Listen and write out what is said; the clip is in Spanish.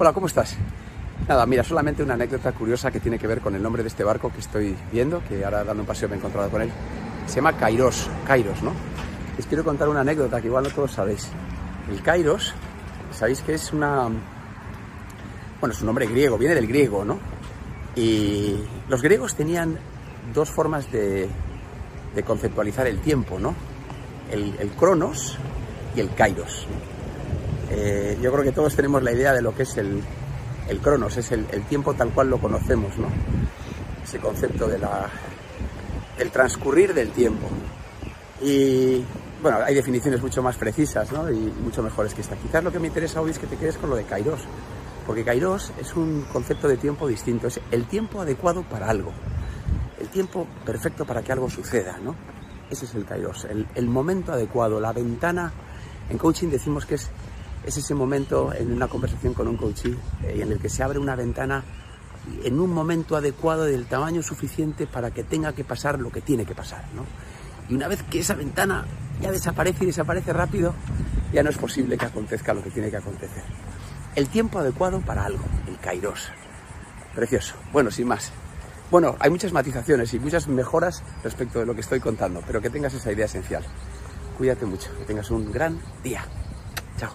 Hola, ¿cómo estás? Nada, mira, solamente una anécdota curiosa que tiene que ver con el nombre de este barco que estoy viendo, que ahora dando un paseo me he encontrado con él. Se llama Kairos, Kairos, ¿no? Les quiero contar una anécdota que igual no todos sabéis. El Kairos, sabéis que es una... Bueno, es un nombre griego, viene del griego, ¿no? Y los griegos tenían dos formas de, de conceptualizar el tiempo, ¿no? El, el cronos y el kairos. Eh, yo creo que todos tenemos la idea de lo que es el, el cronos, es el, el, tiempo tal cual lo conocemos, ¿no? Ese concepto de la, del transcurrir del tiempo. Y bueno, hay definiciones mucho más precisas ¿no? y mucho mejores que esta. Quizás lo que me interesa hoy es que te quedes con lo de kairos, porque kairos es un concepto de tiempo distinto, es el tiempo adecuado para algo, el tiempo perfecto para que algo suceda, ¿no? Ese es el kairos, el, el momento adecuado, la ventana. En coaching decimos que es es ese momento en una conversación con un coachee eh, en el que se abre una ventana en un momento adecuado del tamaño suficiente para que tenga que pasar lo que tiene que pasar. ¿no? Y una vez que esa ventana ya desaparece y desaparece rápido, ya no es posible que acontezca lo que tiene que acontecer. El tiempo adecuado para algo, el kairos. Precioso. Bueno, sin más. Bueno, hay muchas matizaciones y muchas mejoras respecto de lo que estoy contando, pero que tengas esa idea esencial. Cuídate mucho, que tengas un gran día. 这样